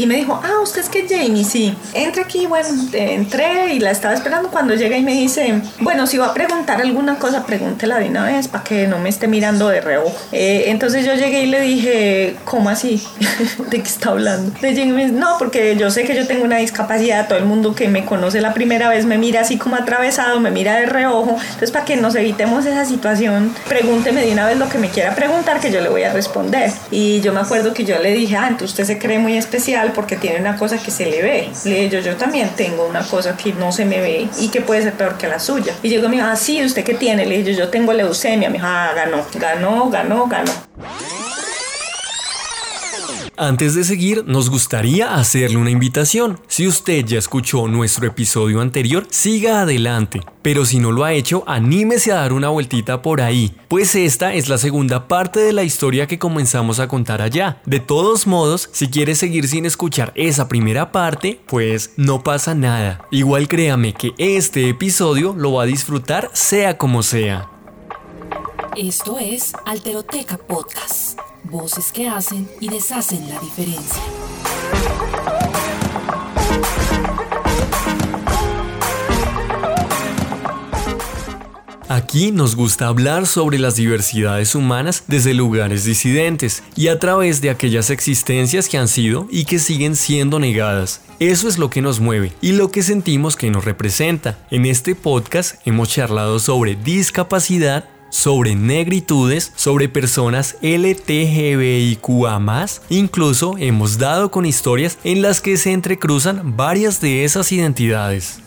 Y me dijo, ah, usted es que Jamie, sí. Entra aquí, bueno, entré y la estaba esperando cuando llega y me dice, bueno, si va a preguntar alguna cosa, pregúntela de una vez para que no me esté mirando de reojo. Eh, entonces yo llegué y le dije, ¿cómo así? ¿De qué está hablando? Le dije, no, porque yo sé que yo tengo una discapacidad, todo el mundo que me conoce la primera vez me mira así como atravesado, me mira de reojo. Entonces, para que nos evitemos esa situación, pregúnteme de una vez lo que me quiera preguntar, que yo le voy a responder. Y yo me acuerdo que yo le dije, ah, entonces usted se cree muy especial porque tiene una cosa que se le ve. Le dije, yo, yo también tengo una cosa que no se me ve y que puede ser peor que la suya. Y llegó me dijo, ah, sí, ¿usted qué tiene? Le dije, yo, tengo leucemia. Me dijo, ah, ganó, ganó, ganó, ganó. Antes de seguir, nos gustaría hacerle una invitación. Si usted ya escuchó nuestro episodio anterior, siga adelante. Pero si no lo ha hecho, anímese a dar una vueltita por ahí, pues esta es la segunda parte de la historia que comenzamos a contar allá. De todos modos, si quiere seguir sin escuchar esa primera parte, pues no pasa nada. Igual créame que este episodio lo va a disfrutar sea como sea. Esto es Alteroteca Podcast. Voces que hacen y deshacen la diferencia. Aquí nos gusta hablar sobre las diversidades humanas desde lugares disidentes y a través de aquellas existencias que han sido y que siguen siendo negadas. Eso es lo que nos mueve y lo que sentimos que nos representa. En este podcast hemos charlado sobre discapacidad, sobre negritudes, sobre personas LTGBIQA, incluso hemos dado con historias en las que se entrecruzan varias de esas identidades.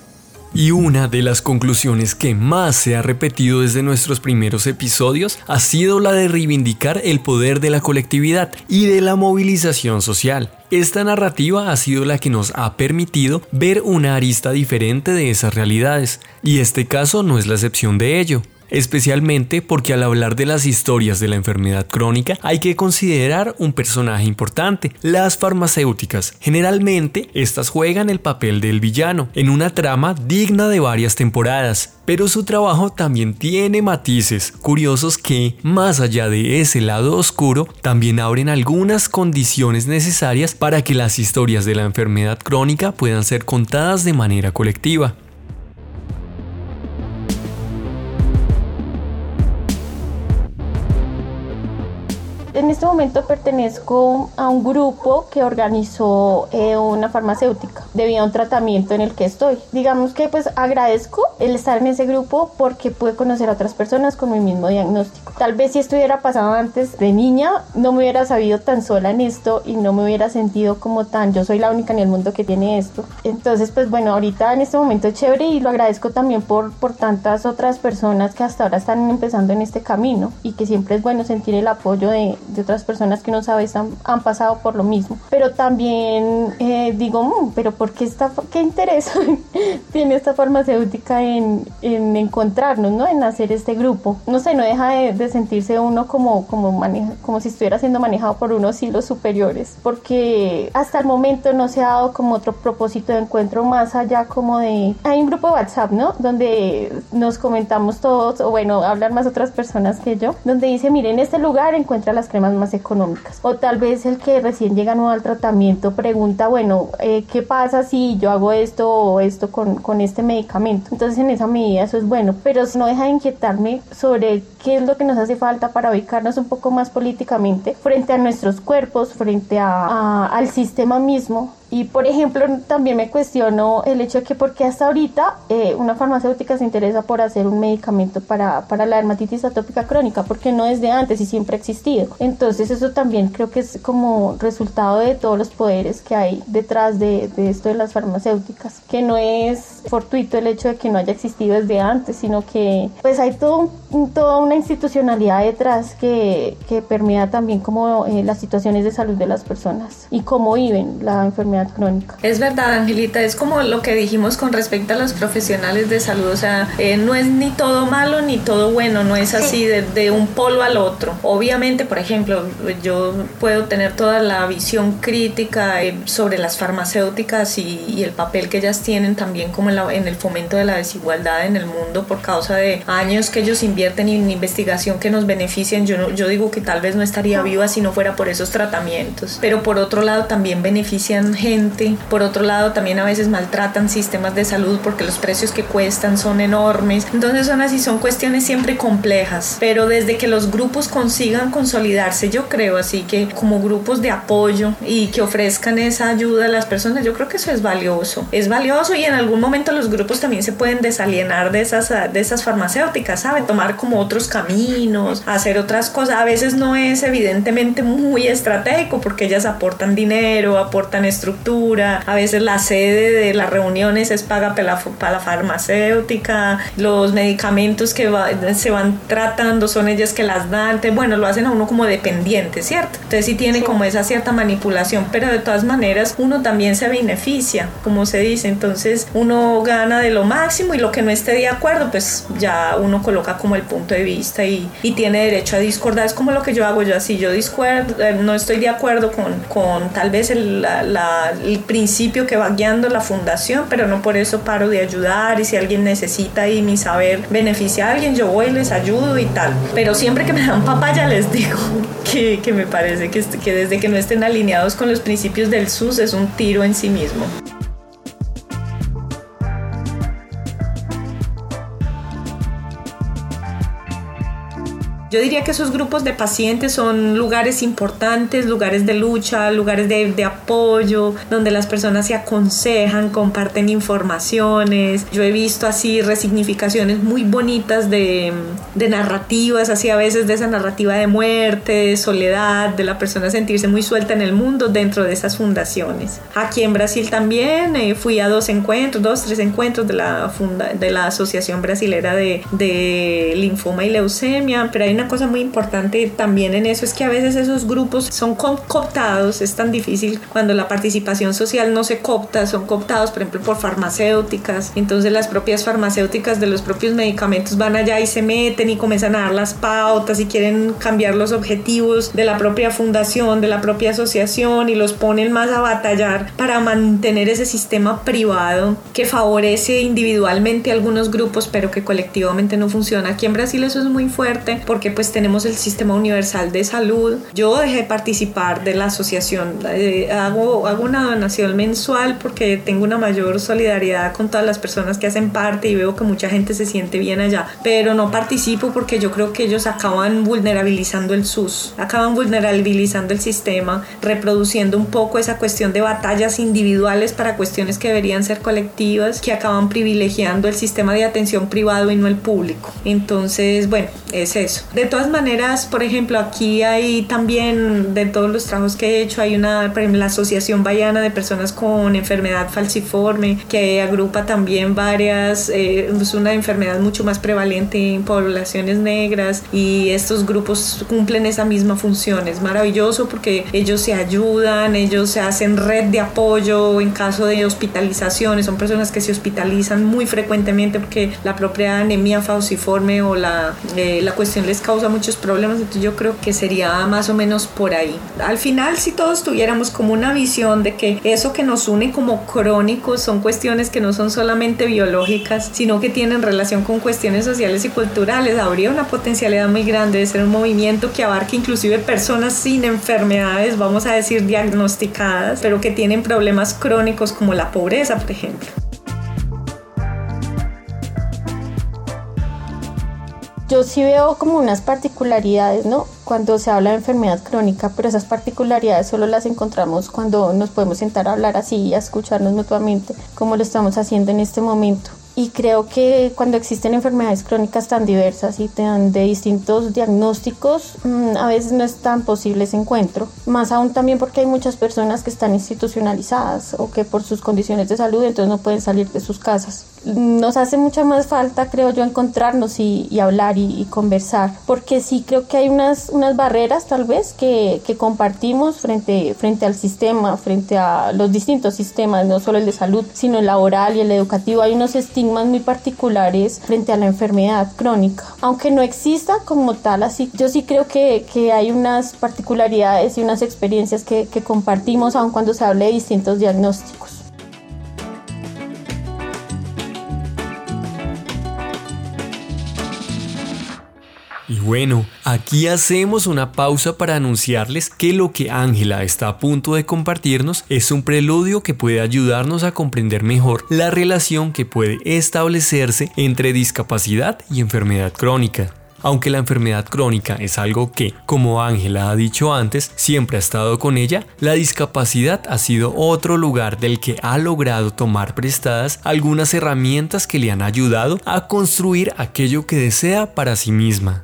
Y una de las conclusiones que más se ha repetido desde nuestros primeros episodios ha sido la de reivindicar el poder de la colectividad y de la movilización social. Esta narrativa ha sido la que nos ha permitido ver una arista diferente de esas realidades, y este caso no es la excepción de ello especialmente porque al hablar de las historias de la enfermedad crónica hay que considerar un personaje importante, las farmacéuticas. Generalmente, estas juegan el papel del villano en una trama digna de varias temporadas, pero su trabajo también tiene matices curiosos que, más allá de ese lado oscuro, también abren algunas condiciones necesarias para que las historias de la enfermedad crónica puedan ser contadas de manera colectiva. En este momento pertenezco a un grupo que organizó eh, una farmacéutica debido a un tratamiento en el que estoy. Digamos que pues agradezco el estar en ese grupo porque pude conocer a otras personas con mi mismo diagnóstico. Tal vez si esto hubiera pasado antes de niña, no me hubiera sabido tan sola en esto y no me hubiera sentido como tan, yo soy la única en el mundo que tiene esto. Entonces pues bueno, ahorita en este momento es chévere y lo agradezco también por, por tantas otras personas que hasta ahora están empezando en este camino y que siempre es bueno sentir el apoyo de, de otras personas que uno sabe han, han pasado por lo mismo. Pero también eh, digo, mm, pero ¿por qué, está, qué interés tiene esta farmacéutica en, en, encontrarnos, ¿no? en hacer este grupo? No sé, no deja de, sentirse uno como, como, maneja, como si estuviera siendo manejado por unos hilos superiores, porque hasta el momento no se ha dado como otro propósito de encuentro más allá como de... Hay un grupo de WhatsApp, ¿no? Donde nos comentamos todos, o bueno, hablan más otras personas que yo, donde dice, miren, en este lugar encuentra las cremas más económicas. O tal vez el que recién llega nuevo al tratamiento pregunta, bueno, eh, ¿qué pasa si yo hago esto o esto con, con este medicamento? Entonces en esa medida eso es bueno, pero no deja de inquietarme sobre qué es lo que nos hace falta para ubicarnos un poco más políticamente frente a nuestros cuerpos, frente a, al sistema mismo y por ejemplo, también me cuestiono el hecho de que porque hasta ahorita eh, una farmacéutica se interesa por hacer un medicamento para, para la dermatitis atópica crónica, porque no es de antes y siempre ha existido. Entonces eso también creo que es como resultado de todos los poderes que hay detrás de, de esto de las farmacéuticas, que no es fortuito el hecho de que no haya existido desde antes, sino que pues hay todo toda una institucionalidad detrás que, que permea también como eh, las situaciones de salud de las personas y cómo viven la enfermedad crónica. Es verdad, Angelita, es como lo que dijimos con respecto a los profesionales de salud, o sea, eh, no es ni todo malo ni todo bueno, no es así de, de, un polo al otro. Obviamente, por ejemplo, yo puedo tener toda la visión crítica eh, sobre las farmacéuticas y, y, el papel que ellas tienen también como en, la, en el fomento de la desigualdad en el mundo por causa de años que ellos invierten en investigación que nos benefician. Yo, no, yo digo que tal vez no estaría viva si no fuera por esos tratamientos, pero por otro lado también benefician gente, por otro lado también a veces maltratan sistemas de salud porque los precios que cuestan son enormes. Entonces son así, son cuestiones siempre complejas, pero desde que los grupos consigan consolidarse, yo creo así que como grupos de apoyo y que ofrezcan esa ayuda a las personas, yo creo que eso es valioso. Es valioso y en algún momento los grupos también se pueden desalienar de esas, de esas farmacéuticas, ¿sabe? Tomar como otros caminos, hacer otras cosas. A veces no es evidentemente muy estratégico porque ellas aportan dinero, aportan estructura, a veces la sede de las reuniones es paga para la, para la farmacéutica, los medicamentos que va, se van tratando son ellas que las dan, bueno, lo hacen a uno como dependiente, ¿cierto? Entonces sí tiene sí. como esa cierta manipulación, pero de todas maneras uno también se beneficia, como se dice, entonces uno gana de lo máximo y lo que no esté de acuerdo, pues ya uno coloca como el punto de vista y, y tiene derecho a discordar, es como lo que yo hago yo, así yo discuerdo, eh, no estoy de acuerdo con, con tal vez el, la, la, el principio que va guiando la fundación, pero no por eso paro de ayudar y si alguien necesita y mi saber beneficia a alguien, yo voy, les ayudo y tal, pero siempre que me dan papaya les digo que, que me parece que, que desde que no estén alineados con los principios del SUS es un tiro en sí mismo. Yo diría que esos grupos de pacientes son lugares importantes, lugares de lucha, lugares de, de, apoyo, donde las personas se aconsejan, comparten informaciones. Yo he visto así resignificaciones muy bonitas de, de narrativas, así a veces de esa narrativa de muerte, de soledad, de la persona sentirse muy suelta en el mundo dentro de esas fundaciones. Aquí en Brasil también eh, fui a dos encuentros, dos, tres encuentros de la, funda, de la Asociación Brasilera de, de Linfoma y Leucemia, pero hay una cosa muy importante también en eso es que a veces esos grupos son cooptados, es tan difícil cuando la participación social no se coopta, son cooptados por ejemplo por farmacéuticas, entonces las propias farmacéuticas de los propios medicamentos van allá y se meten y comienzan a dar las pautas y quieren cambiar los objetivos de la propia fundación, de la propia asociación y los ponen más a batallar para mantener ese sistema privado que favorece individualmente a algunos grupos pero que colectivamente no funciona. Aquí en Brasil eso es muy fuerte porque pues tenemos el sistema universal de salud. Yo dejé de participar de la asociación, eh, hago, hago una donación mensual porque tengo una mayor solidaridad con todas las personas que hacen parte y veo que mucha gente se siente bien allá, pero no participo porque yo creo que ellos acaban vulnerabilizando el SUS, acaban vulnerabilizando el sistema, reproduciendo un poco esa cuestión de batallas individuales para cuestiones que deberían ser colectivas, que acaban privilegiando el sistema de atención privado y no el público. Entonces, bueno, es eso. De todas maneras, por ejemplo, aquí hay también, de todos los trabajos que he hecho, hay una, por ejemplo, la Asociación Bayana de Personas con Enfermedad Falciforme, que agrupa también varias, eh, es una enfermedad mucho más prevalente en poblaciones negras y estos grupos cumplen esa misma función. Es maravilloso porque ellos se ayudan, ellos se hacen red de apoyo en caso de hospitalizaciones, son personas que se hospitalizan muy frecuentemente porque la propia anemia falciforme o la, eh, la cuestión les causa muchos problemas, entonces yo creo que sería más o menos por ahí. Al final, si todos tuviéramos como una visión de que eso que nos une como crónicos son cuestiones que no son solamente biológicas, sino que tienen relación con cuestiones sociales y culturales, habría una potencialidad muy grande de ser un movimiento que abarque inclusive personas sin enfermedades, vamos a decir diagnosticadas, pero que tienen problemas crónicos como la pobreza, por ejemplo. Yo sí veo como unas particularidades, ¿no? Cuando se habla de enfermedad crónica, pero esas particularidades solo las encontramos cuando nos podemos sentar a hablar así y a escucharnos mutuamente, como lo estamos haciendo en este momento. Y creo que cuando existen enfermedades crónicas tan diversas y tan de distintos diagnósticos, a veces no es tan posible ese encuentro. Más aún también porque hay muchas personas que están institucionalizadas o que por sus condiciones de salud entonces no pueden salir de sus casas nos hace mucha más falta, creo yo, encontrarnos y, hablar y, conversar, porque sí creo que hay unas, unas barreras tal vez que, que, compartimos frente, frente al sistema, frente a los distintos sistemas, no solo el de salud, sino el laboral y el educativo. Hay unos estigmas muy particulares frente a la enfermedad crónica. Aunque no exista como tal, así, yo sí creo que, que hay unas particularidades y unas experiencias que, que compartimos, aun cuando se hable de distintos diagnósticos. Bueno, aquí hacemos una pausa para anunciarles que lo que Ángela está a punto de compartirnos es un preludio que puede ayudarnos a comprender mejor la relación que puede establecerse entre discapacidad y enfermedad crónica. Aunque la enfermedad crónica es algo que, como Ángela ha dicho antes, siempre ha estado con ella, la discapacidad ha sido otro lugar del que ha logrado tomar prestadas algunas herramientas que le han ayudado a construir aquello que desea para sí misma.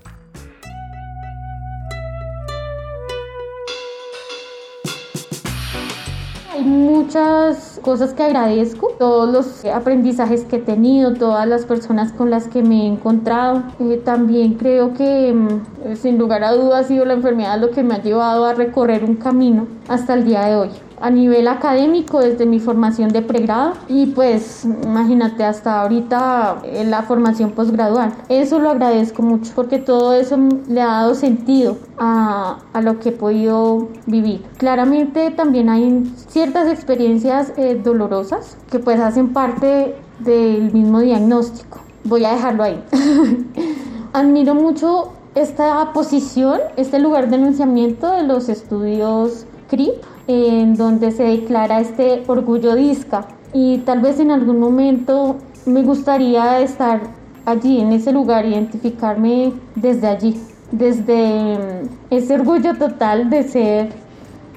Muchas cosas que agradezco, todos los aprendizajes que he tenido, todas las personas con las que me he encontrado. Eh, también creo que mm, sin lugar a dudas ha sido la enfermedad lo que me ha llevado a recorrer un camino hasta el día de hoy a nivel académico desde mi formación de pregrado y pues imagínate hasta ahorita en la formación posgradual. Eso lo agradezco mucho porque todo eso le ha dado sentido a, a lo que he podido vivir. Claramente también hay ciertas experiencias eh, dolorosas que pues hacen parte del mismo diagnóstico. Voy a dejarlo ahí. Admiro mucho esta posición, este lugar de enunciamiento de los estudios CRIP en donde se declara este orgullo disca y tal vez en algún momento me gustaría estar allí, en ese lugar, identificarme desde allí, desde mm, ese orgullo total de ser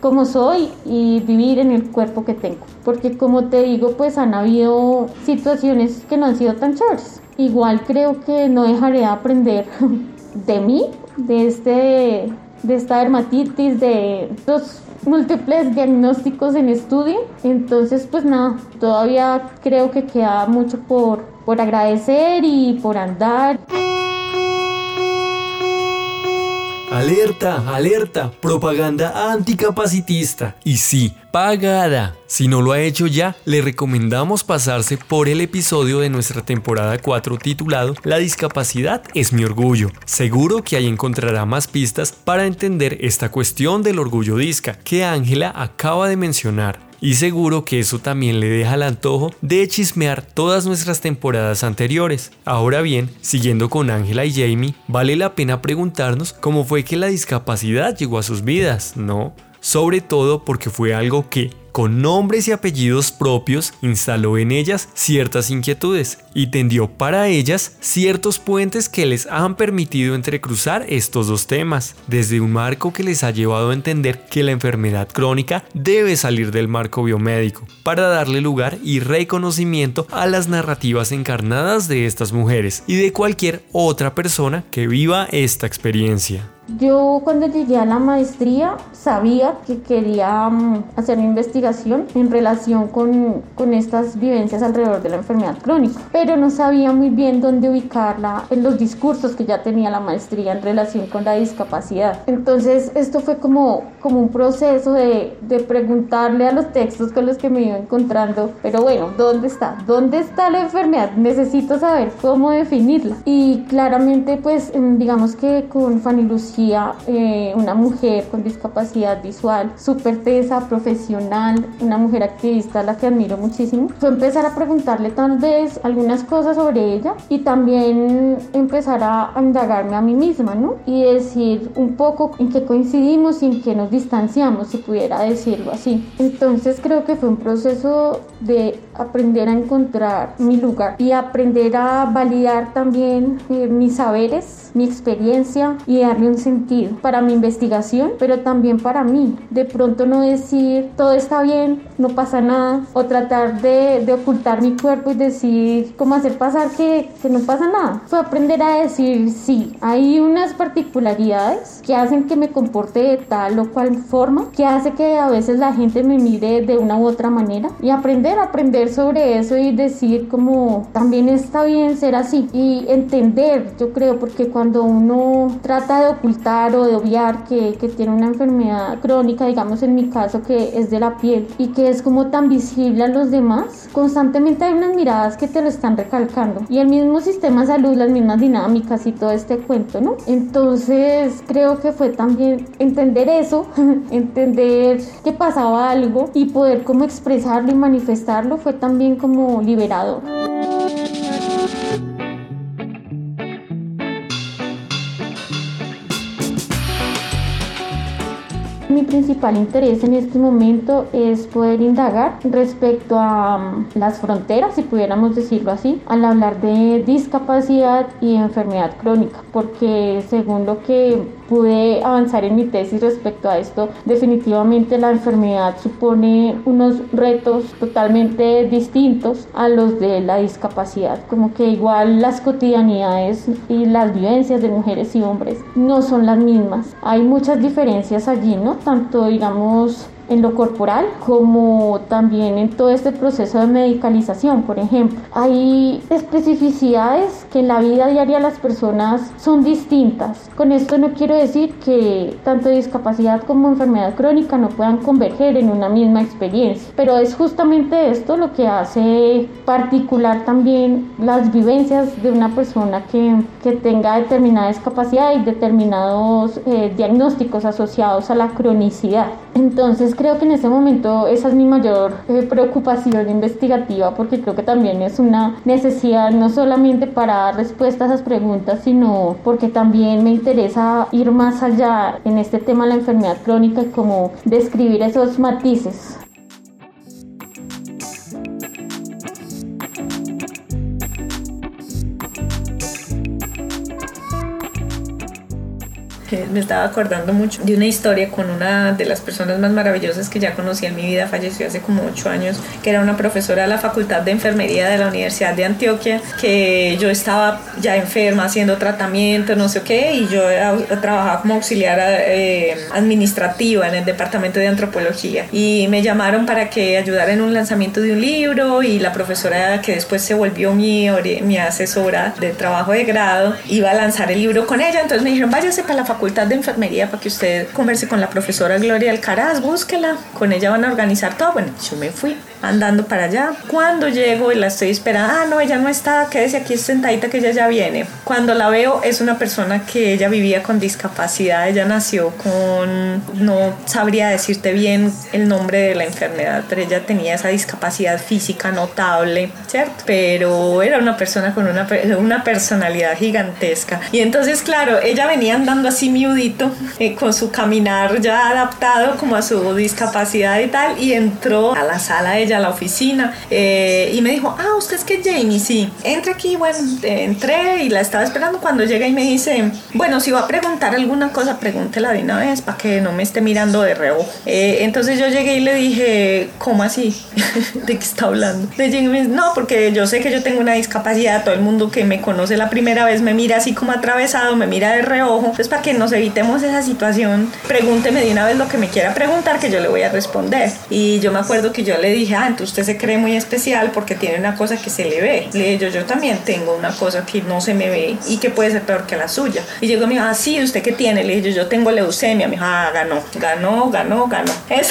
como soy y vivir en el cuerpo que tengo. Porque como te digo, pues han habido situaciones que no han sido tan chéveres. Igual creo que no dejaré de aprender de mí, de, este, de esta dermatitis, de estos múltiples diagnósticos en estudio. Entonces, pues nada, todavía creo que queda mucho por, por agradecer y por andar. Alerta, alerta, propaganda anticapacitista. Y sí, pagada. Si no lo ha hecho ya, le recomendamos pasarse por el episodio de nuestra temporada 4 titulado La discapacidad es mi orgullo. Seguro que ahí encontrará más pistas para entender esta cuestión del orgullo disca que Ángela acaba de mencionar y seguro que eso también le deja el antojo de chismear todas nuestras temporadas anteriores. Ahora bien, siguiendo con Ángela y Jamie, vale la pena preguntarnos cómo fue que la discapacidad llegó a sus vidas, ¿no? Sobre todo porque fue algo que, con nombres y apellidos propios, instaló en ellas ciertas inquietudes y tendió para ellas ciertos puentes que les han permitido entrecruzar estos dos temas, desde un marco que les ha llevado a entender que la enfermedad crónica debe salir del marco biomédico, para darle lugar y reconocimiento a las narrativas encarnadas de estas mujeres y de cualquier otra persona que viva esta experiencia. Yo cuando llegué a la maestría sabía que quería mm, hacer una investigación en relación con, con, estas vivencias alrededor de la enfermedad crónica, pero no sabía muy bien dónde ubicarla en los discursos que ya tenía la maestría en relación con la discapacidad. Entonces esto fue como, como un proceso de, de preguntarle a los textos con los que me iba encontrando, pero bueno, ¿dónde está? ¿Dónde está la enfermedad? Necesito saber cómo definirla. Y claramente pues mm, digamos que con Fanny Lucía eh, una mujer con discapacidad visual, súper tesa, profesional, una mujer activista a la que admiro muchísimo, fue empezar a preguntarle tal vez algunas cosas sobre ella y también empezar a, indagarme a mí misma, ¿no? Y decir un poco en qué coincidimos y en qué nos distanciamos, si pudiera decirlo así. Entonces creo que fue un proceso de aprender a encontrar mi lugar y aprender a validar también eh, mis saberes, mi experiencia y darle un sentido para mi investigación, pero también para mí. De pronto no decir todo está bien, no pasa nada, o tratar de, de ocultar mi cuerpo y decir, cómo hacer pasar que, que no pasa nada. Fue aprender a decir sí. Hay unas particularidades que hacen que me comporte de tal o cual forma, que hace que a veces la gente me mire de una u otra manera y aprender, aprender sobre eso y decir como también está bien ser así y entender, yo creo, porque cuando uno trata de ocultar o de obviar que, que tiene una enfermedad crónica, digamos en mi caso que es de la piel y que es como tan visible a los demás, constantemente hay unas miradas que te lo están recalcando y el mismo sistema de salud, las mismas dinámicas y todo este cuento, ¿no? Entonces creo que fue también entender eso, entender que pasaba algo y poder como expresarlo y manifestarlo fue también como liberador. Principal interés en este momento es poder indagar respecto a um, las fronteras, si pudiéramos decirlo así, al hablar de discapacidad y enfermedad crónica, porque según lo que pude avanzar en mi tesis respecto a esto, definitivamente la enfermedad supone unos retos totalmente distintos a los de la discapacidad, como que igual las cotidianidades y las vivencias de mujeres y hombres no son las mismas. Hay muchas diferencias allí, ¿no? tanto digamos en lo corporal como también en todo este proceso de medicalización, por ejemplo. Hay especificidades que en la vida diaria las personas son distintas. Con esto no quiero decir que tanto discapacidad como enfermedad crónica no puedan converger en una misma experiencia, pero es justamente esto lo que hace particular también las vivencias de una persona que, que tenga determinada discapacidad y determinados eh, diagnósticos asociados a la cronicidad. Entonces creo que en ese momento esa es mi mayor eh, preocupación investigativa porque creo que también es una necesidad no solamente para dar respuesta a esas preguntas, sino porque también me interesa ir más allá en este tema de la enfermedad crónica y como describir esos matices me estaba acordando mucho de una historia con una de las personas más maravillosas que ya conocí en mi vida, falleció hace como ocho años, que era una profesora de la Facultad de Enfermería de la Universidad de Antioquia, que yo estaba ya enferma haciendo tratamiento, no sé qué, y yo trabajaba como auxiliar eh, administrativa en el departamento de antropología. Y me llamaron para que ayudara en un lanzamiento de un libro y la profesora que después se volvió mi, mi asesora de trabajo de grado iba a lanzar el libro con ella, entonces me dijeron, váyase para la facultad de enfermería para que usted converse con la profesora Gloria Alcaraz, búsquela, con ella van a organizar todo. Bueno, yo me fui andando para allá. Cuando llego y la estoy esperando, ah, no, ella no está, quédese aquí sentadita que ella ya viene. Cuando la veo es una persona que ella vivía con discapacidad, ella nació con, no sabría decirte bien el nombre de la enfermedad, pero ella tenía esa discapacidad física notable, ¿cierto? Pero era una persona con una, una personalidad gigantesca. Y entonces, claro, ella venía andando así miudito, eh, con su caminar ya adaptado como a su discapacidad y tal, y entró a la sala de ella, a la oficina, eh, y me dijo, ah, usted es que Jamie, sí, entra aquí, bueno, entré y la estaba esperando cuando llega y me dice, bueno, si va a preguntar alguna cosa, pregúntela de una vez para que no me esté mirando de reojo. Eh, entonces yo llegué y le dije, ¿cómo así? ¿De qué está hablando? Le dije, no, porque yo sé que yo tengo una discapacidad, todo el mundo que me conoce la primera vez me mira así como atravesado, me mira de reojo, entonces para que nos evitemos esa situación, pregúnteme de una vez lo que me quiera preguntar que yo le voy a responder. Y yo me acuerdo que yo le dije, ah, entonces usted se cree muy especial porque tiene una cosa que se le ve. Le dije, yo, yo también tengo una cosa que no se me ve y que puede ser peor que la suya. Y llegó mi dijo, ah, sí, ¿usted qué tiene? Le dije, yo, tengo leucemia. Me dijo, ah, ganó, ganó, ganó, ganó. Es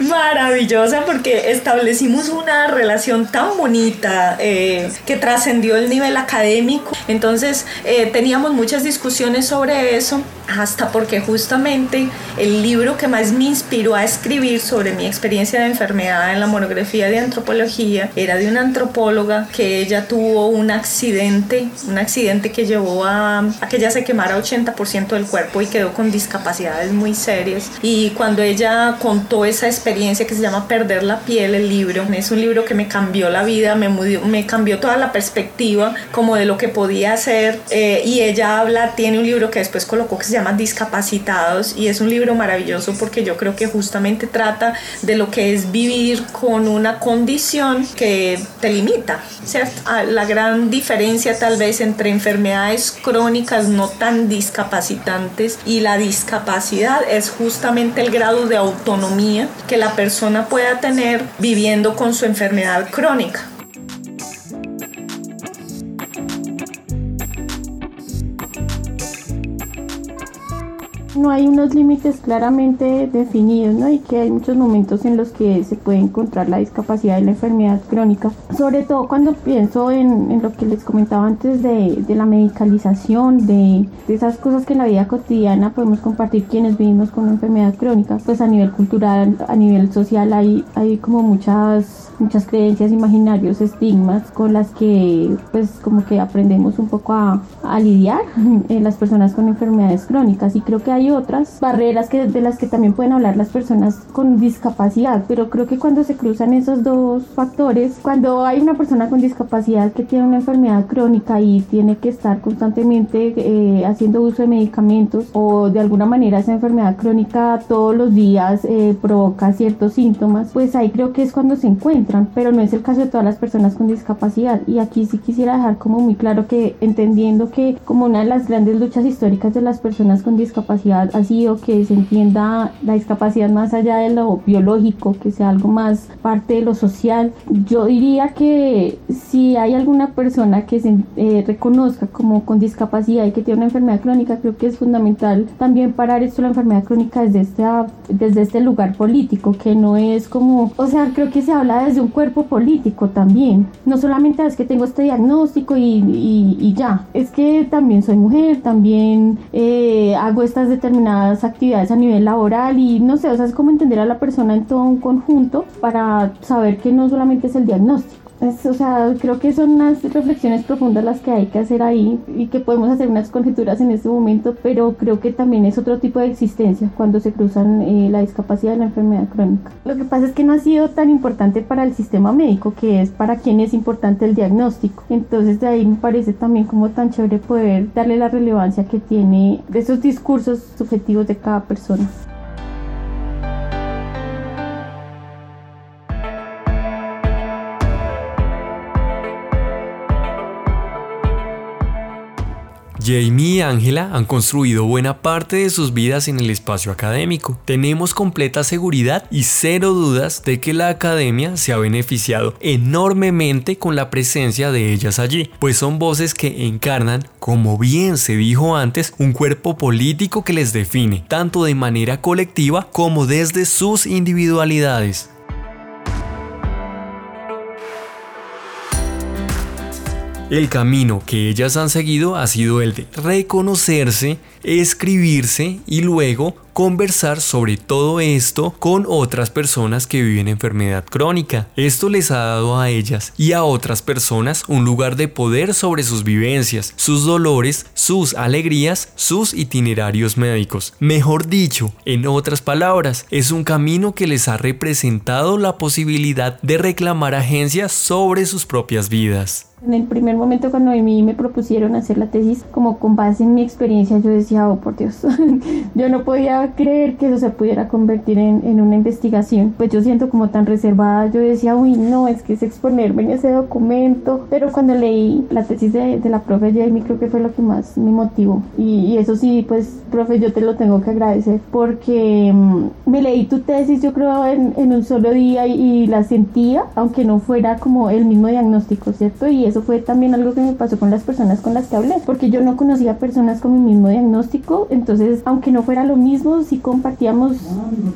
maravillosa porque establecimos una relación tan bonita eh, que trascendió el nivel académico. Entonces eh, teníamos muchas discusiones sobre eso hasta porque justamente el libro que más me inspiró a escribir sobre mi experiencia enfermedad en la monografía de antropología era de una antropóloga que ella tuvo un accidente, un accidente que llevó a, a que ella se quemara 80% del cuerpo y quedó con discapacidades muy serias. Y cuando ella contó esa experiencia, que se llama Perder la piel, el libro. Es un libro que me cambió la vida, me, me cambió toda la perspectiva como de lo que podía hacer. Eh, y ella habla, tiene un libro que después colocó que se llama Discapacitados y es un libro maravilloso porque yo creo que justamente trata de lo que es vivir con una condición que te limita. Ah, la gran diferencia tal vez entre enfermedades crónicas no tan discapacitantes y la discapacidad es justamente el grado de autonomía que la persona pueda tener viviendo con su enfermedad crónica. No hay unos límites claramente definidos, ¿no? Y que hay muchos momentos en los que se puede encontrar la discapacidad y la enfermedad crónica. Sobre todo cuando pienso en, lo que les comentaba antes de, la medicalización, de, de, esas cosas que en la vida cotidiana podemos compartir quienes vivimos con una enfermedad crónica, pues a nivel cultural, a nivel social hay, hay como muchas muchas creencias, imaginarios, estigmas con las que pues como que aprendemos un poco a, a lidiar en las personas con enfermedades crónicas y creo que hay otras barreras que, de las que también pueden hablar las personas con discapacidad, pero creo que cuando se cruzan esos dos factores, cuando hay una persona con discapacidad que tiene una enfermedad crónica y tiene que estar constantemente eh, haciendo uso de medicamentos o de alguna manera esa enfermedad crónica todos los días eh, provoca ciertos síntomas, pues ahí creo que es cuando se encuentran, pero no es el caso de todas las personas con discapacidad. Y aquí sí quisiera dejar como muy claro que entendiendo que como una de las grandes luchas históricas de las personas con discapacidad ha sido que se entienda la discapacidad más allá de lo biológico, que sea algo más parte de lo social. Yo diría que si hay alguna persona que se eh, reconozca como con discapacidad y que tiene una enfermedad crónica, creo que es fundamental también parar esto la enfermedad crónica desde este, desde este lugar político, que no es como, o sea, creo que se habla desde un cuerpo político también. No solamente es que tengo este diagnóstico y, y, ya, es que también soy mujer, también eh, hago estas determinadas actividades a nivel laboral y no sé, o sea, es como entender a la persona en todo un conjunto para saber que no solamente es el diagnóstico. O sea, creo que son unas reflexiones profundas las que hay que hacer ahí y que podemos hacer unas conjeturas en este momento, pero creo que también es otro tipo de existencia cuando se cruzan eh, la discapacidad y la enfermedad crónica. Lo que pasa es que no ha sido tan importante para el sistema médico, que es para quien es importante el diagnóstico. Entonces de ahí me parece también como tan chévere poder darle la relevancia que tiene de esos discursos subjetivos de cada persona. Jamie y Ángela han construido buena parte de sus vidas en el espacio académico. Tenemos completa seguridad y cero dudas de que la academia se ha beneficiado enormemente con la presencia de ellas allí, pues son voces que encarnan, como bien se dijo antes, un cuerpo político que les define, tanto de manera colectiva como desde sus individualidades. El camino que ellas han seguido ha sido el de reconocerse, escribirse y luego conversar sobre todo esto con otras personas que viven enfermedad crónica. Esto les ha dado a ellas y a otras personas un lugar de poder sobre sus vivencias, sus dolores, sus alegrías, sus itinerarios médicos. Mejor dicho, en otras palabras, es un camino que les ha representado la posibilidad de reclamar agencias sobre sus propias vidas. En el primer momento cuando a mí me propusieron hacer la tesis, como con base en mi experiencia, yo decía, oh por Dios, yo no podía creer que eso se pudiera convertir en, en, una investigación. Pues yo siento como tan reservada, yo decía, uy, no, es que es exponerme en ese documento. Pero cuando leí la tesis de, de la profe Jamie, creo que fue lo que más me motivó. Y, y, eso sí, pues, profe, yo te lo tengo que agradecer porque mm, me leí tu tesis, yo creo, en, en un solo día y, y la sentía, aunque no fuera como el mismo diagnóstico, ¿cierto? Y eso fue también algo que me pasó con las personas con las que hablé, porque yo no conocía personas con mi mismo diagnóstico, entonces aunque no fuera lo mismo, sí compartíamos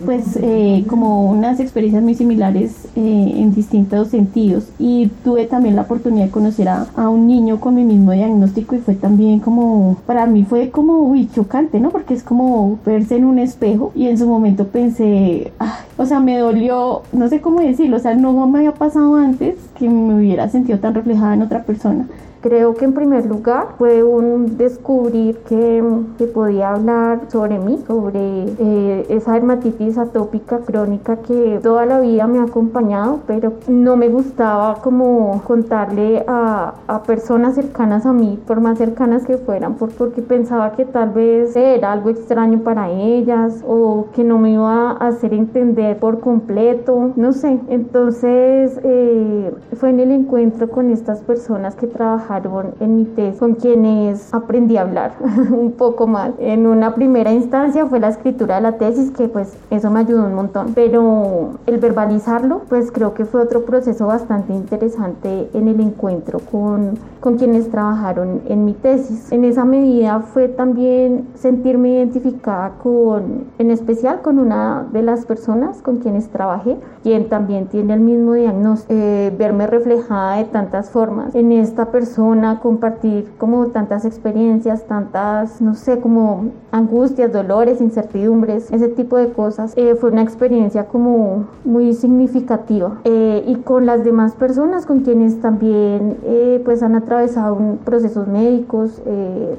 pues eh, como unas experiencias muy similares eh, en distintos sentidos y tuve también la oportunidad de conocer a, a, un niño con mi mismo diagnóstico y fue también como, para mí fue como, uy, chocante, ¿no? Porque es como verse en un espejo y en su momento pensé, o sea, me dolió, no sé cómo decirlo, o sea, no me había pasado antes que me hubiera sentido tan reflejada en otra persona. Creo que en primer lugar fue un descubrir que, que podía hablar sobre mí, sobre eh, esa dermatitis atópica crónica que toda la vida me ha acompañado, pero no me gustaba como contarle a, a personas cercanas a mí, por más cercanas que fueran, por, porque pensaba que tal vez era algo extraño para ellas o que no me iba a hacer entender por completo, no sé. Entonces eh, fue en el encuentro con estas personas que trabajaron en mi tesis con quienes aprendí a hablar un poco más. En una primera instancia fue la escritura de la tesis, que pues eso me ayudó un montón, pero el verbalizarlo pues creo que fue otro proceso bastante interesante en el encuentro con, con quienes trabajaron en mi tesis. En esa medida fue también sentirme identificada con, en especial con una de las personas con quienes trabajé, quien también tiene el mismo diagnóstico, eh, verme reflejada de tantas formas en esta persona compartir como tantas experiencias, tantas, no sé, como angustias, dolores, incertidumbres, ese tipo de cosas. Eh, fue una experiencia como muy significativa. Eh, y con las demás personas con quienes también eh, pues han atravesado procesos médicos,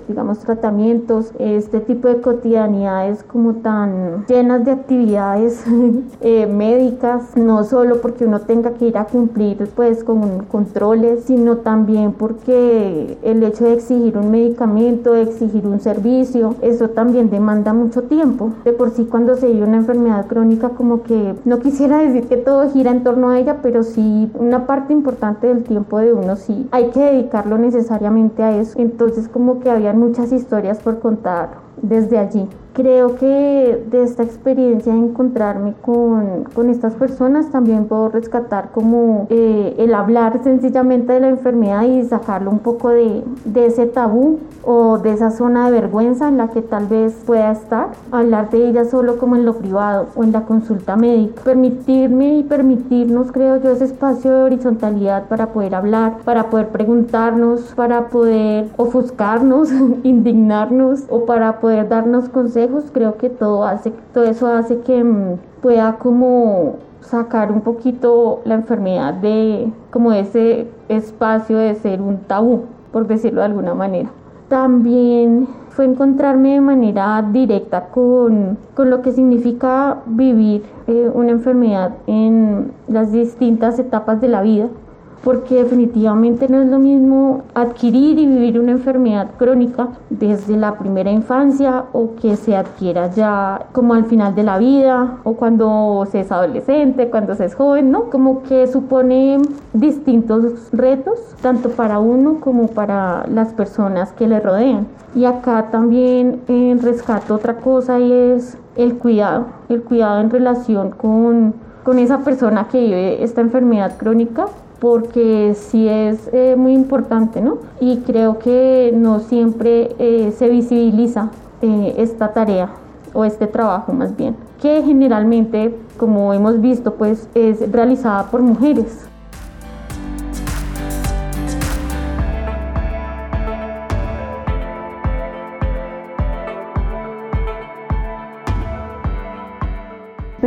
digamos tratamientos, este tipo de cotidianidades como tan llenas de actividades médicas, no solo porque uno tenga que ir a cumplir pues con controles, sino también porque el hecho de exigir un medicamento, de exigir un servicio, eso también demanda mucho tiempo. De por sí cuando se vive una enfermedad crónica como que no quisiera decir que todo gira en torno a ella, pero sí una parte importante del tiempo de uno sí hay que dedicarlo necesariamente a eso. Entonces como que habían muchas historias por contar desde allí. Creo que de esta experiencia de encontrarme con, con estas personas también puedo rescatar como eh, el hablar sencillamente de la enfermedad y sacarlo un poco de, de, ese tabú o de esa zona de vergüenza en la que tal vez pueda estar. Hablar de ella solo como en lo privado o en la consulta médica. Permitirme y permitirnos, creo yo, ese espacio de horizontalidad para poder hablar, para poder preguntarnos, para poder ofuscarnos, indignarnos o para poder darnos consejos creo que todo, hace, todo eso hace que mm, pueda como sacar un poquito la enfermedad de como ese espacio de ser un tabú, por decirlo de alguna manera. También fue encontrarme de manera directa con, con lo que significa vivir eh, una enfermedad en las distintas etapas de la vida porque definitivamente no es lo mismo adquirir y vivir una enfermedad crónica desde la primera infancia o que se adquiera ya como al final de la vida o cuando se es adolescente, cuando se es joven, ¿no? Como que supone distintos retos, tanto para uno como para las personas que le rodean. Y acá también eh, rescato otra cosa y es el cuidado, el cuidado en relación con, con esa persona que vive esta enfermedad crónica porque sí es eh, muy importante, ¿no? Y creo que no siempre eh, se visibiliza eh, esta tarea o este trabajo más bien, que generalmente, como hemos visto, pues es realizada por mujeres.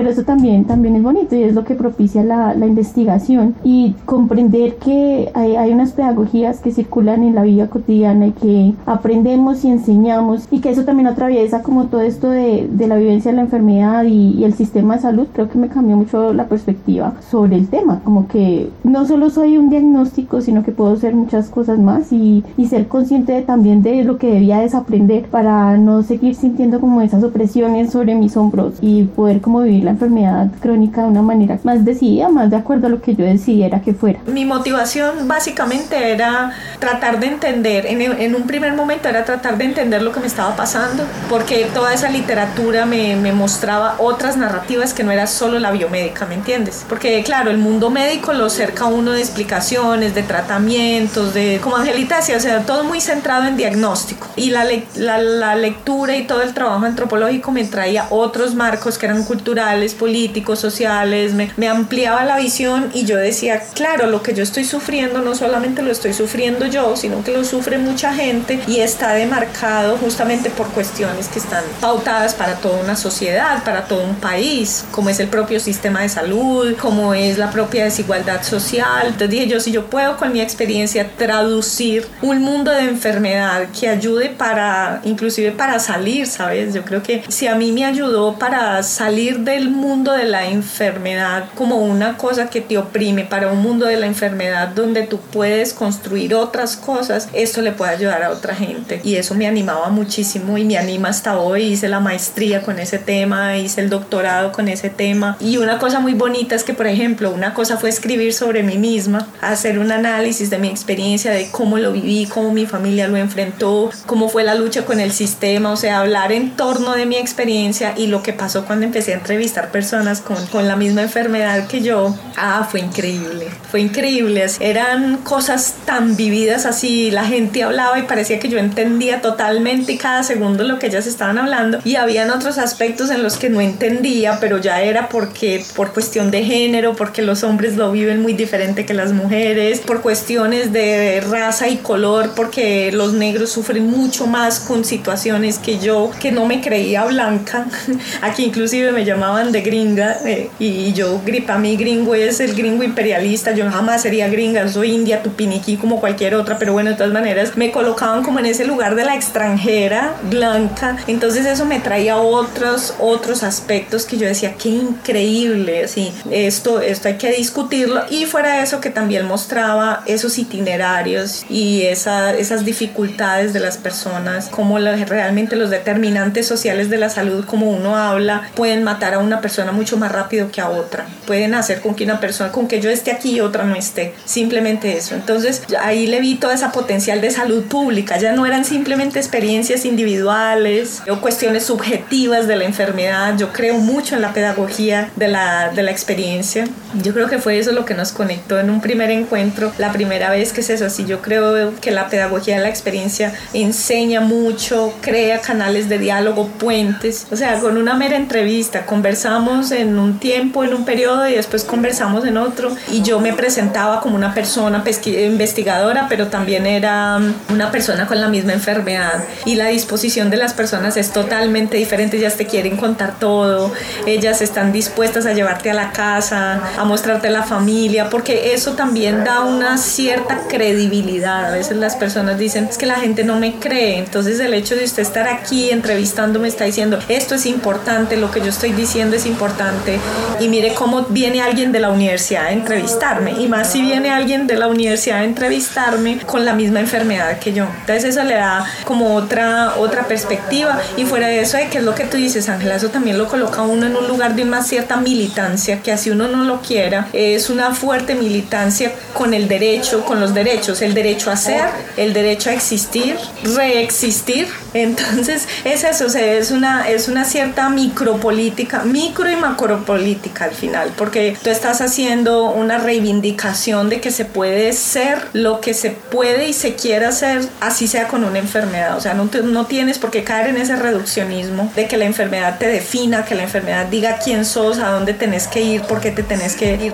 Pero eso también, también es bonito y es lo que propicia la, la investigación y comprender que hay, hay, unas pedagogías que circulan en la vida cotidiana y que aprendemos y enseñamos y que eso también atraviesa como todo esto de, de la vivencia de la enfermedad y, y, el sistema de salud, creo que me cambió mucho la perspectiva sobre el tema, como que no solo soy un diagnóstico, sino que puedo ser muchas cosas más y, y ser consciente de, también de lo que debía desaprender para no seguir sintiendo como esas opresiones sobre mis hombros y poder como vivir la enfermedad crónica de una manera más decidida, más de acuerdo a lo que yo decidiera que fuera. Mi motivación básicamente era tratar de entender, en, en un primer momento era tratar de entender lo que me estaba pasando, porque toda esa literatura me, me mostraba otras narrativas que no era solo la biomédica, ¿me entiendes? Porque claro, el mundo médico lo cerca uno de explicaciones, de tratamientos, de como Angelita decía, o sea, todo muy centrado en diagnóstico. Y la, la, la lectura y todo el trabajo antropológico me traía otros marcos que eran culturales, culturales, políticos, sociales, me, me ampliaba la visión y yo decía, claro, lo que yo estoy sufriendo no solamente lo estoy sufriendo yo, sino que lo sufre mucha gente y está demarcado justamente por cuestiones que están pautadas para toda una sociedad, para todo un país, como es el propio sistema de salud, como es la propia desigualdad social. Entonces dije yo, si yo puedo con mi experiencia traducir un mundo de enfermedad que ayude para, inclusive para salir, ¿sabes? Yo creo que si a mí me ayudó para salir del mundo de la enfermedad como una cosa que te oprime, para un mundo de la enfermedad donde tú puedes construir otras cosas, esto le puede ayudar a otra gente. Y eso me animaba muchísimo y me anima hasta hoy. Hice la maestría con ese tema, hice el doctorado con ese tema. Y una cosa muy bonita es que, por ejemplo, una cosa fue escribir sobre mí misma, hacer un análisis de mi experiencia, de cómo lo viví, cómo mi familia lo enfrentó, cómo fue la lucha con el sistema, o sea, hablar en torno de mi experiencia y lo que pasó cuando empecé a entrevistar personas con, con la misma enfermedad que yo. Ah, fue increíble, fue increíble. Eran cosas tan vividas así, la gente hablaba y parecía que yo entendía totalmente cada segundo lo que ellas estaban hablando y habían otros aspectos en los que no entendía, pero ya era porque por cuestión de género, porque los hombres lo viven muy diferente que las mujeres, por cuestiones de raza y color, porque los negros sufren mucho más con situaciones que yo, que no me creía blanca. Aquí inclusive me llamaban de gringa eh, y yo, gripa, mi gringo es el gringo imperialista, yo jamás sería gringa, soy india, tupiniquí como cualquier otra, pero bueno, de todas maneras me colocaban como en ese lugar de la extranjera blanca, entonces eso me traía otros, otros aspectos que yo decía, qué increíble, así, esto, esto hay que discutirlo y fuera de eso que también mostraba esos itinerarios y esa, esas dificultades de las personas, como realmente los determinantes sociales de la salud, como uno habla, pueden matar a una persona mucho más rápido que a otra, pueden hacer con que una persona, con que yo esté aquí y otra no esté, simplemente eso. Entonces ahí le vi toda esa potencial de salud pública, ya no eran simplemente experiencias individuales o cuestiones subjetivas de la enfermedad, yo creo mucho en la pedagogía de la, de la experiencia, yo creo que fue eso lo que nos conectó en un primer encuentro, la primera vez que es eso, así yo creo que la pedagogía de la experiencia enseña mucho, crea canales de diálogo, puentes, o sea, con una mera entrevista, conversamos en un tiempo, en un periodo y después conversamos en otro. Y yo me presentaba como una persona investigadora, pero también era um, una persona con la misma enfermedad. Y la disposición de las personas es totalmente diferente, ellas te quieren contar todo, ellas están dispuestas a llevarte a la casa, a mostrarte la familia, porque eso también da una cierta credibilidad. A veces las personas dicen, es que la gente no me cree, entonces el hecho de usted estar aquí entrevistándome está diciendo, esto es importante, lo que yo estoy diciendo es importante, y mire cómo viene alguien de la universidad a entrevistarme, y más si viene alguien de la universidad a entrevistarme con la misma enfermedad que yo. Entonces eso le da como otra, otra perspectiva, y fuera de eso, de que es lo que tú dices, Ángela, eso también lo coloca uno en un lugar de una cierta militancia, que así uno no lo quiera, es una fuerte militancia con el derecho, con los derechos, el derecho a ser, el derecho a existir, reexistir. Entonces es eso, es, una, es una cierta micropolítica, micro y macropolítica al final, porque tú estás haciendo una reivindicación de que se puede ser lo que se puede y se quiere hacer, así sea con una enfermedad. O sea, no, no tienes por qué caer en ese reduccionismo de que la enfermedad te defina, que la enfermedad diga quién sos, a dónde tenés que ir, por qué te tenés que ir.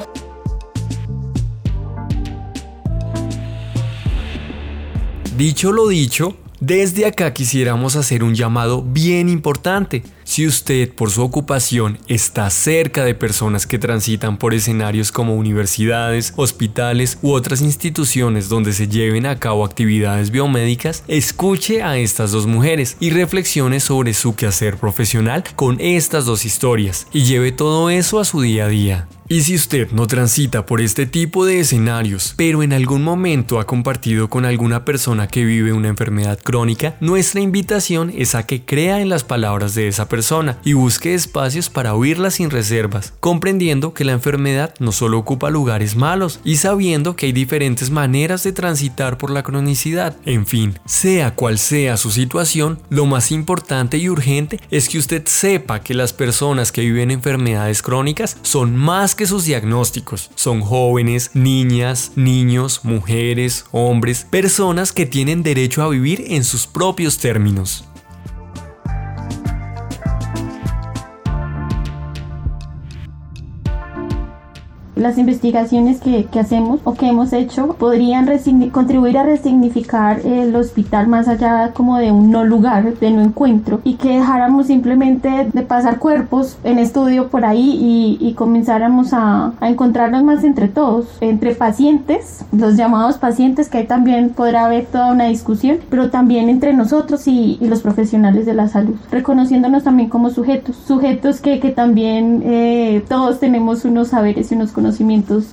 Dicho lo dicho, desde acá quisiéramos hacer un llamado bien importante. Si usted por su ocupación está cerca de personas que transitan por escenarios como universidades, hospitales u otras instituciones donde se lleven a cabo actividades biomédicas, escuche a estas dos mujeres y reflexione sobre su quehacer profesional con estas dos historias y lleve todo eso a su día a día. Y si usted no transita por este tipo de escenarios, pero en algún momento ha compartido con alguna persona que vive una enfermedad crónica, nuestra invitación es a que crea en las palabras de esa persona y busque espacios para oírla sin reservas, comprendiendo que la enfermedad no solo ocupa lugares malos y sabiendo que hay diferentes maneras de transitar por la cronicidad. En fin, sea cual sea su situación, lo más importante y urgente es que usted sepa que las personas que viven enfermedades crónicas son más que sus diagnósticos. Son jóvenes, niñas, niños, mujeres, hombres, personas que tienen derecho a vivir en sus propios términos. Las investigaciones que, que hacemos o que hemos hecho podrían contribuir a resignificar el hospital más allá como de un no lugar, de no encuentro y que dejáramos simplemente de pasar cuerpos en estudio por ahí y, y comenzáramos a, a encontrarnos más entre todos, entre pacientes, los llamados pacientes, que ahí también podrá haber toda una discusión, pero también entre nosotros y, y los profesionales de la salud, reconociéndonos también como sujetos, sujetos que, que también eh, todos tenemos unos saberes y unos conocimientos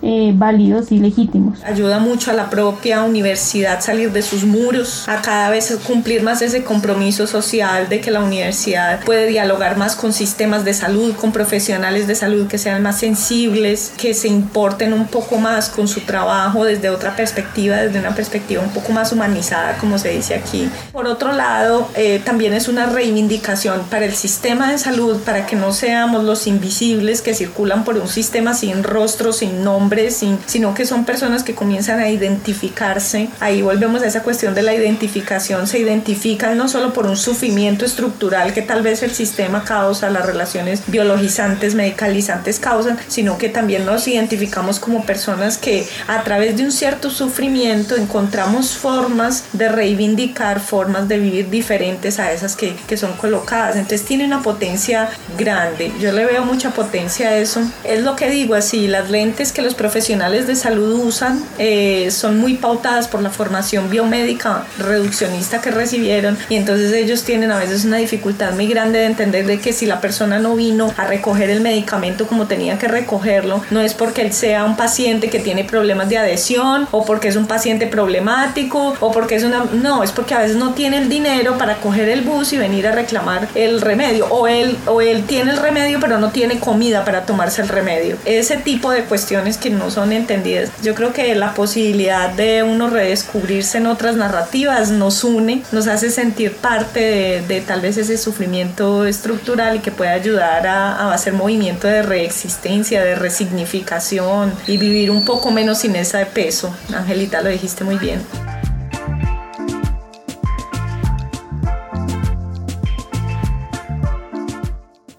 eh, válidos y legítimos. Ayuda mucho a la propia universidad salir de sus muros, a cada vez cumplir más ese compromiso social de que la universidad puede dialogar más con sistemas de salud, con profesionales de salud que sean más sensibles, que se importen un poco más con su trabajo desde otra perspectiva, desde una perspectiva un poco más humanizada, como se dice aquí. Por otro lado, eh, también es una reivindicación para el sistema de salud, para que no seamos los invisibles que circulan por un sistema sin rostro, sin nombre, sin, sino que son personas que comienzan a identificarse. Ahí volvemos a esa cuestión de la identificación. Se identifican no solo por un sufrimiento estructural que tal vez el sistema causa, las relaciones biologizantes, medicalizantes causan, sino que también nos identificamos como personas que a través de un cierto sufrimiento encontramos formas de reivindicar, formas de vivir diferentes a esas que, que son colocadas. Entonces tiene una potencia grande. Yo le veo mucha potencia a eso. Es lo que digo así, las lentes que los profesionales de salud usan eh, son muy pautadas por la formación biomédica reduccionista que recibieron y entonces ellos tienen a veces una dificultad muy grande de entender de que si la persona no vino a recoger el medicamento como tenía que recogerlo, no es porque él sea un paciente que tiene problemas de adhesión o porque es un paciente problemático o porque es una... No, es porque a veces no tiene el dinero para coger el bus y venir a reclamar el remedio o él, o él tiene el remedio pero no tiene comida para tomarse el remedio. Ese tipo de cuestiones que no son entendidas. Yo creo que la posibilidad de uno redescubrirse en otras narrativas nos une, nos hace sentir parte de, de tal vez ese sufrimiento estructural y que puede ayudar a, a hacer movimiento de reexistencia, de resignificación y vivir un poco menos sin ese peso. Angelita, lo dijiste muy bien.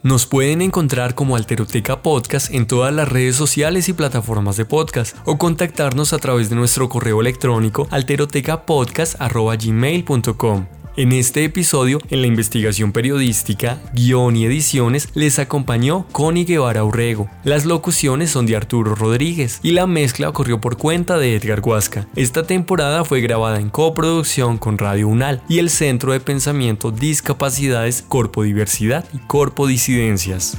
Nos pueden encontrar como Alteroteca Podcast en todas las redes sociales y plataformas de podcast o contactarnos a través de nuestro correo electrónico alterotecapodcast.gmail.com. En este episodio, en la investigación periodística, guion y ediciones, les acompañó Connie Guevara Urrego. Las locuciones son de Arturo Rodríguez y la mezcla ocurrió por cuenta de Edgar Huasca. Esta temporada fue grabada en coproducción con Radio UNAL y el Centro de Pensamiento Discapacidades, Corpo Diversidad y Corpo Disidencias.